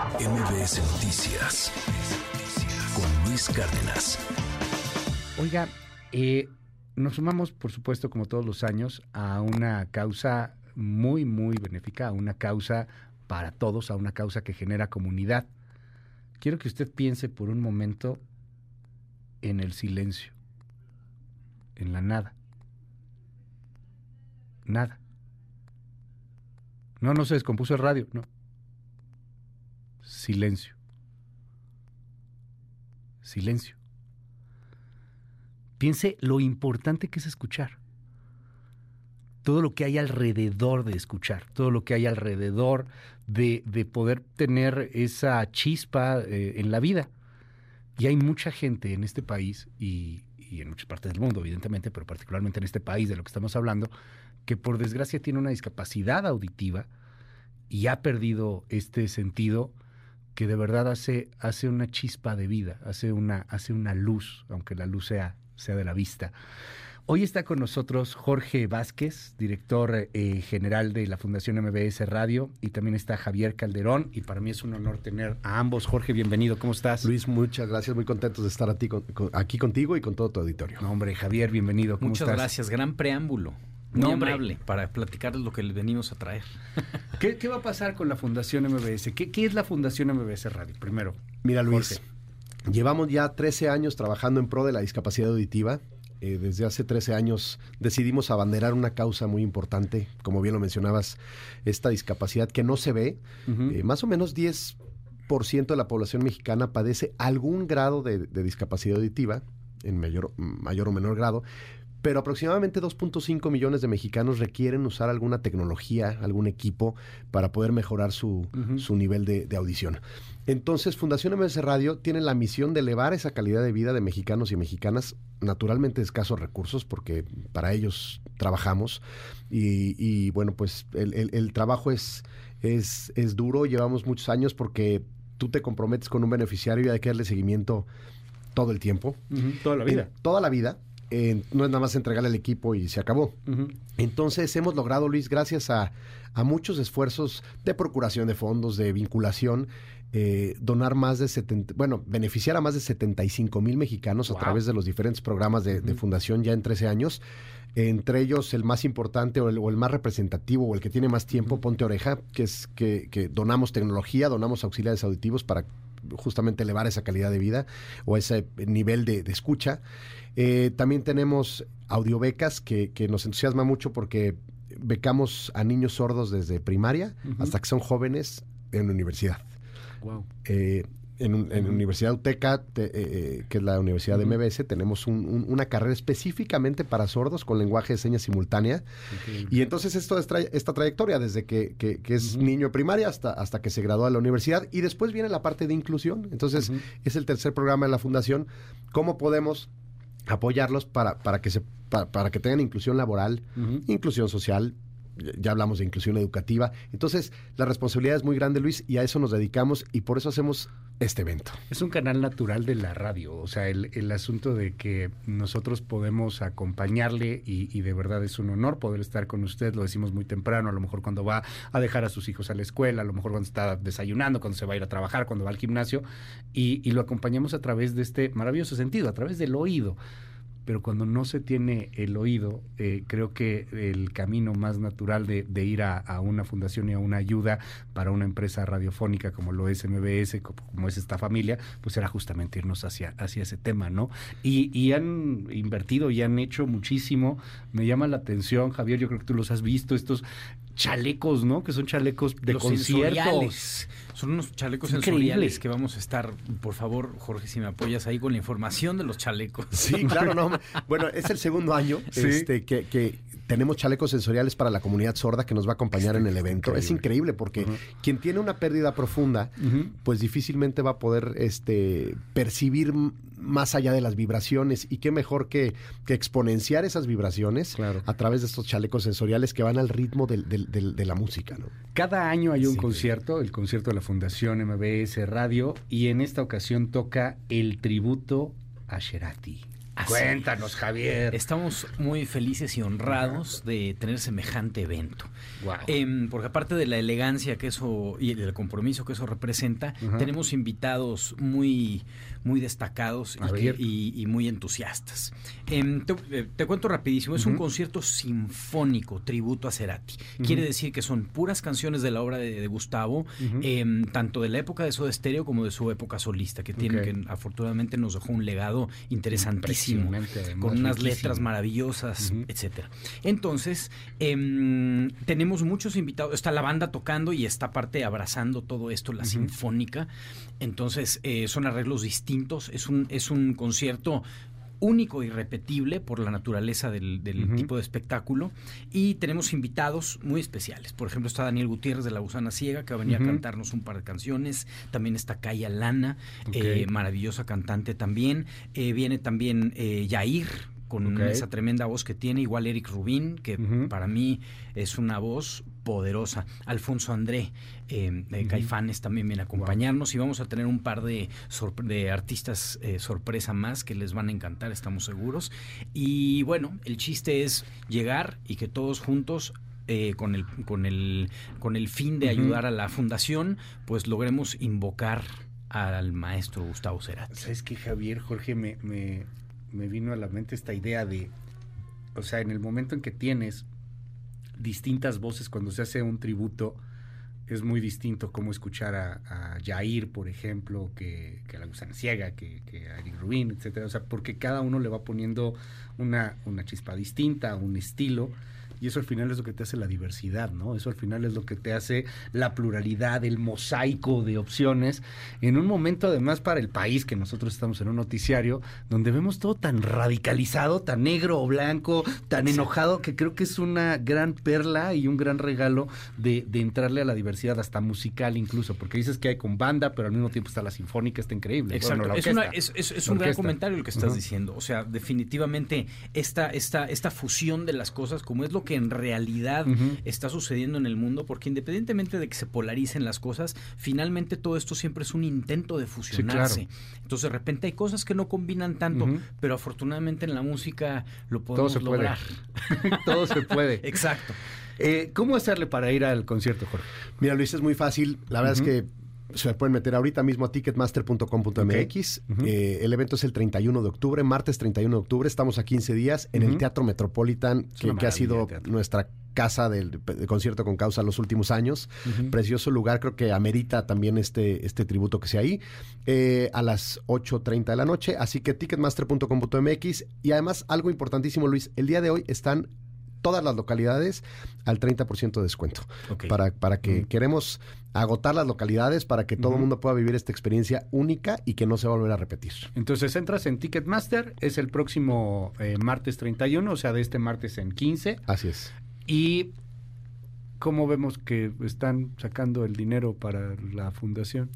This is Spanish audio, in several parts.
MBS Noticias con Luis Cárdenas. Oiga, eh, nos sumamos, por supuesto, como todos los años, a una causa muy, muy benéfica, a una causa para todos, a una causa que genera comunidad. Quiero que usted piense por un momento en el silencio, en la nada. Nada. No, no se descompuso el radio, no. Silencio. Silencio. Piense lo importante que es escuchar. Todo lo que hay alrededor de escuchar, todo lo que hay alrededor de, de poder tener esa chispa eh, en la vida. Y hay mucha gente en este país y, y en muchas partes del mundo, evidentemente, pero particularmente en este país de lo que estamos hablando, que por desgracia tiene una discapacidad auditiva y ha perdido este sentido que de verdad hace, hace una chispa de vida, hace una, hace una luz, aunque la luz sea, sea de la vista. Hoy está con nosotros Jorge Vázquez, director eh, general de la Fundación MBS Radio, y también está Javier Calderón, y para mí es un honor tener a ambos. Jorge, bienvenido, ¿cómo estás? Luis, muchas gracias, muy contentos de estar aquí, con, aquí contigo y con todo tu auditorio. No, hombre, Javier, bienvenido, ¿cómo Muchas estás? gracias, gran preámbulo. Muy No, amable para platicarles lo que le venimos a traer. ¿Qué, qué va a pasar con la Fundación MBS? ¿Qué, qué es la Fundación MBS Radio? Primero. Mira, Luis, Jorge. llevamos ya 13 años trabajando en pro de la discapacidad auditiva. Eh, desde hace 13 años decidimos abanderar una causa muy importante, como bien lo mencionabas, esta discapacidad que no se ve. Eh, más o menos 10% de la población mexicana padece algún grado de, de discapacidad auditiva, en mayor, mayor o menor grado, pero aproximadamente 2.5 millones de mexicanos requieren usar alguna tecnología, algún equipo para poder mejorar su, su nivel de, de audición. Entonces, Fundación MS Radio tiene la misión de elevar esa calidad de vida de mexicanos y mexicanas, naturalmente de escasos recursos, porque para ellos trabajamos. Y, y, bueno, pues el, el- el trabajo es, es, es duro, llevamos muchos años porque tú te comprometes con un beneficiario y hay que darle seguimiento todo el tiempo. Toda la vida. Eh, toda la vida. Eh, no es nada más entregarle al equipo y se acabó. Entonces hemos logrado, Luis, gracias a, a muchos esfuerzos de procuración de fondos, de vinculación, eh, donar más de 70, bueno, beneficiar a más de 75 mil mexicanos Wow. a través de los diferentes programas de, fundación ya en 13 años. Entre ellos, el más importante o el, o el más representativo o el que tiene más tiempo. Ponte Oreja, que es que, que donamos tecnología, donamos auxiliares auditivos para justamente elevar esa calidad de vida o ese nivel de, de escucha. Eh, también tenemos audiobecas que, que nos entusiasma mucho porque becamos a niños sordos desde primaria hasta que son jóvenes en la universidad. Wow. Eh, en, un- en. Universidad UTECA, te- eh, eh, que es la Universidad de MBS, tenemos un- un- una carrera específicamente para sordos con lenguaje de señas simultánea. Y entonces esto es tra- esta trayectoria desde que, que- que es niño de primaria hasta, hasta que se gradúa de la universidad y después viene la parte de inclusión. Entonces es el tercer programa de la fundación. ¿Cómo podemos apoyarlos para, para, que, se, para, para que tengan inclusión laboral, inclusión social? Ya hablamos de inclusión educativa. Entonces, la responsabilidad es muy grande, Luis, y a eso nos dedicamos y por eso hacemos este evento. Es un canal natural de la radio, o sea, el, el asunto de que nosotros podemos acompañarle y, y de verdad es un honor poder estar con usted, lo decimos muy temprano, a lo mejor cuando va a dejar a sus hijos a la escuela, a lo mejor cuando está desayunando, cuando se va a ir a trabajar, cuando va al gimnasio, y, y lo acompañamos a través de este maravilloso sentido, a través del oído. Pero cuando no se tiene el oído, eh, creo que el camino más natural de, de ir a, a una fundación y a una ayuda para una empresa radiofónica como lo es MBS, como, como es esta familia, pues era justamente irnos hacia, hacia ese tema, ¿no? Y, y han invertido y han hecho muchísimo. Me llama la atención, Javier, yo creo que tú los has visto, estos chalecos, ¿no? Que son chalecos de Los conciertos. sensoriales. Son unos chalecos Increíble. sensoriales que vamos a estar, por favor, Jorge, si me apoyas ahí con la información de los chalecos. Sí, claro, no. Bueno, es el segundo año Sí. este, que, que tenemos chalecos sensoriales para la comunidad sorda que nos va a acompañar en el evento. Es increíble porque quien tiene una pérdida profunda, pues difícilmente va a poder este, percibir más allá de las vibraciones. Y qué mejor que, que exponenciar esas vibraciones Claro. a través de estos chalecos sensoriales que van al ritmo del- del- del- de la música, ¿no? Cada año hay un Sí. concierto, el concierto de la Fundación MBS Radio, y en esta ocasión toca el tributo a Sherati. Así Cuéntanos, Javier. Estamos muy felices y honrados de tener semejante evento. Wow. Em, porque aparte de la elegancia que eso y el compromiso que eso representa, tenemos invitados muy, muy destacados y, muy entusiastas. Em, te, eh, te cuento rapidísimo, es un concierto sinfónico, tributo a Cerati. Quiere decir que son puras canciones de la obra de, de Gustavo, em, tanto de la época de Soda Stereo como de su época solista, que tiene que afortunadamente nos dejó un legado interesantísimo, Con unas riquísimo. letras maravillosas, etcétera. Entonces, em, tenemos muchos invitados, está la banda tocando y esta parte abrazando todo esto, la sinfónica. Entonces, eh, son arreglos distintos, es un, es un concierto único y repetible por la naturaleza del, tipo de espectáculo y tenemos invitados muy especiales. Por ejemplo, está Daniel Gutiérrez de La Gusana Ciega que va a venir a cantarnos un par de canciones. También está Kaya Lana, eh, maravillosa cantante también. Eh, viene también eh, Yair con esa tremenda voz que tiene, igual Eric Rubín, que para mí es una voz poderosa. Alfonso André, eh, de. Caifanes, también viene a acompañarnos y vamos a tener un par de, artistas eh, sorpresa más que les van a encantar, estamos seguros. Y bueno, el chiste es llegar y que todos juntos eh, con, el, con, el, con el fin de ayudar a la fundación, pues logremos invocar al maestro Gustavo Cerati. ¿Sabes qué, Javier? Jorge, me, me, me vino a la mente esta idea de, o sea, en el momento en que tienes distintas voces cuando se hace un tributo, es muy distinto como escuchar a, a Jair, por ejemplo, que, que a la Gusana Ciega, que, que a Eric Rubin, etcétera. O sea, porque cada uno le va poniendo una, una chispa distinta, un estilo. Y eso al final es lo que te hace la diversidad, ¿no? Eso al final es lo que te hace la pluralidad, el mosaico de opciones. En un momento, además, para el país, que nosotros estamos en un noticiario, donde vemos todo tan radicalizado, tan negro o blanco, tan enojado, que creo que es una gran perla y un gran regalo de, de entrarle a la diversidad, hasta musical incluso, porque dices que hay con banda, pero al mismo tiempo está la sinfónica, está increíble. Exacto, Bueno, la es, una- orquesta. es- es- es La un gran comentario lo que estás diciendo. O sea, definitivamente esta, esta, esta fusión de las cosas, como es lo que en realidad está sucediendo en el mundo, porque independientemente de que se polaricen las cosas, finalmente todo esto siempre es un intento de fusionarse. Entonces, de repente hay cosas que no combinan tanto, pero afortunadamente en la música lo Todo podemos se puede. lograr. Todo se puede. Exacto. Eh, ¿Cómo hacerle para ir al concierto, Jorge? Mira, Luis, es muy fácil. La verdad es que se pueden meter ahorita mismo a ticketmaster.com.mx. Eh, el evento es el 31 de octubre, martes 31 de octubre. Estamos a 15 días en el Teatro Metropolitan, que, ha sido nuestra casa del, de concierto con causa los últimos años. Precioso lugar, creo que amerita también este, este tributo que sea ahí, eh, a las 8.30 de la noche. Así que ticketmaster.com.mx. Y además, algo importantísimo, Luis, el día de hoy están todas las localidades al 30% de descuento. Para, para que Ujú. queremos agotar las localidades para que todo el mundo pueda vivir esta experiencia única y que no se va a volver a repetir. Entonces entras en Ticketmaster, es el próximo eh, martes 31, o sea, de este martes en 15. Así es. Y cómo vemos que están sacando el dinero para la fundación.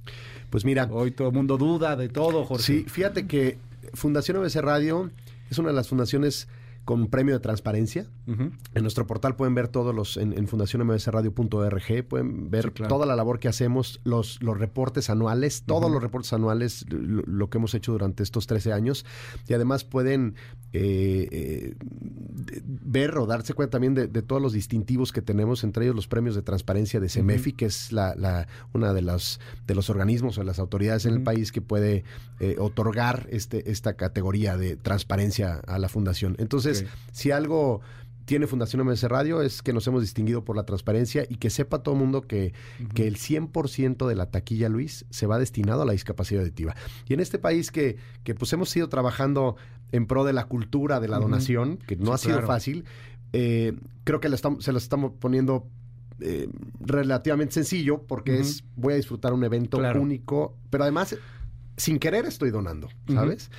Pues mira, Hoy todo el mundo duda de todo, Jorge. sí, fíjate que Fundación ABC Radio es una de las fundaciones con premio de transparencia. En nuestro portal pueden ver todos los, en, en fundacionmbsradio.org, pueden ver Sí, claro. toda la labor que hacemos, los, los reportes anuales, todos los reportes anuales, lo, lo que hemos hecho durante estos 13 años. Y además pueden eh, eh, ver o darse cuenta también de, de todos los distintivos que tenemos, entre ellos los premios de transparencia de CEMEFI, que es la, la- una de los, de los organismos o las autoridades en el país que puede eh, otorgar este, esta categoría de transparencia a la fundación. Entonces, Si algo tiene Fundación MS Radio es que nos hemos distinguido por la transparencia y que sepa todo el mundo que, que el 100% de la taquilla, Luis, se va destinado a la discapacidad auditiva. Y en este país que, que pues hemos ido trabajando en pro de la cultura de la donación, que no Sí, ha sido claro. fácil, eh, creo que estamos- se lo estamos poniendo eh, relativamente sencillo porque es voy a disfrutar un evento Claro. único, pero además sin querer estoy donando, ¿sabes?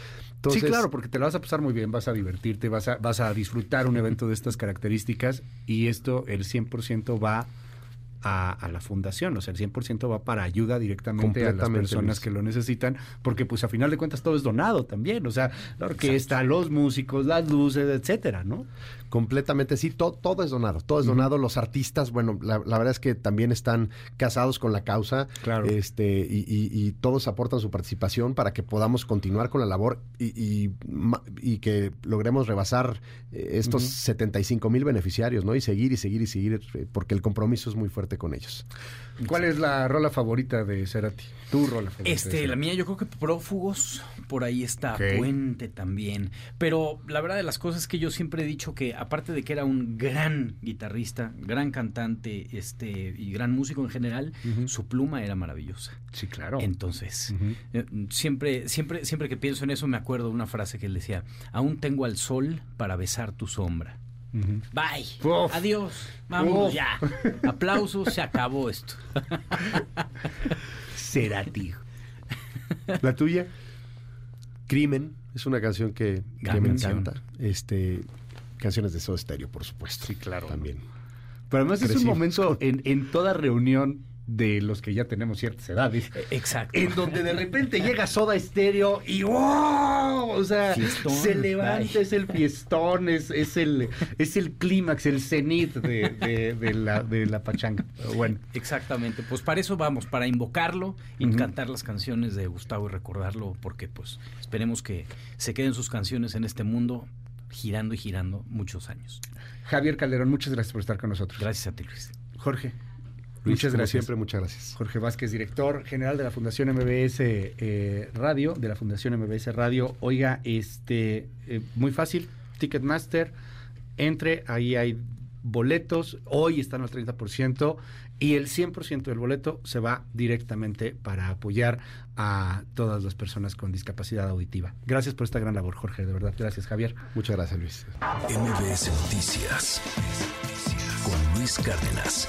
sí, claro, porque te lo vas a pasar muy bien, vas a divertirte, vas a, vas a disfrutar un evento de estas características y esto, el 100% va a, la fundación, o sea, el 100% va para ayuda directamente a las personas que lo necesitan, porque pues a final de cuentas todo es donado también, o sea, la orquesta, los músicos, las luces, etcétera, ¿no? Completamente, sí, todo, todo es donado, todo es donado. Los artistas, bueno, la, verdad es que también están casados con la causa, claro. este, y, todos aportan su participación para que podamos continuar con la labor y, y, que logremos rebasar eh, estos 75 mil beneficiarios, ¿no? Y seguir y seguir y seguir, eh, porque el compromiso es muy fuerte con ellos. ¿Cuál es la rola favorita de Cerati? Tu rola favorita. Este, la mía yo creo que Prófugos, por ahí está, Puente también. Pero la verdad de las cosas es que yo siempre he dicho que aparte de que era un gran guitarrista, gran cantante, este y gran músico en general, su pluma era maravillosa. Sí, claro. Entonces, eh, siempre siempre siempre que pienso en eso me acuerdo de una frase que él decía, "Aún tengo al sol para besar tu sombra." Bye. Adiós. Vamos ya. Aplausos, se acabó esto. Será tío. La tuya, Crimen, es una canción que, me encanta. Este, canciones de Soda Stereo, por supuesto. Sí, claro. También. Pero además es un momento en, en toda reunión de los que ya tenemos ciertas edades. Exacto. En donde de repente llega Soda Estéreo y ¡wow! O sea, se levanta, es el fiestón, es, es el, es el clímax, el cenit de, la, de la pachanga. Bueno. Exactamente. Pues para eso vamos, para invocarlo y cantar las canciones de Gustavo y recordarlo, porque pues esperemos que se queden sus canciones en este mundo girando y girando muchos años. Javier Calderón, muchas gracias por estar con nosotros. Gracias a ti, Luis. Jorge muchas gracias. Siempre, muchas gracias. Jorge Vázquez, director general de la Fundación MBS eh, Radio, de la Fundación MBS Radio. Oiga, este, eh, muy fácil, Ticketmaster, entre, ahí hay boletos, hoy están al 30% y el 100% del boleto se va directamente para apoyar a todas las personas con discapacidad auditiva. Gracias por esta gran labor, Jorge, de verdad. Gracias, Javier. Muchas gracias, Luis. MBS Noticias con Luis Cárdenas.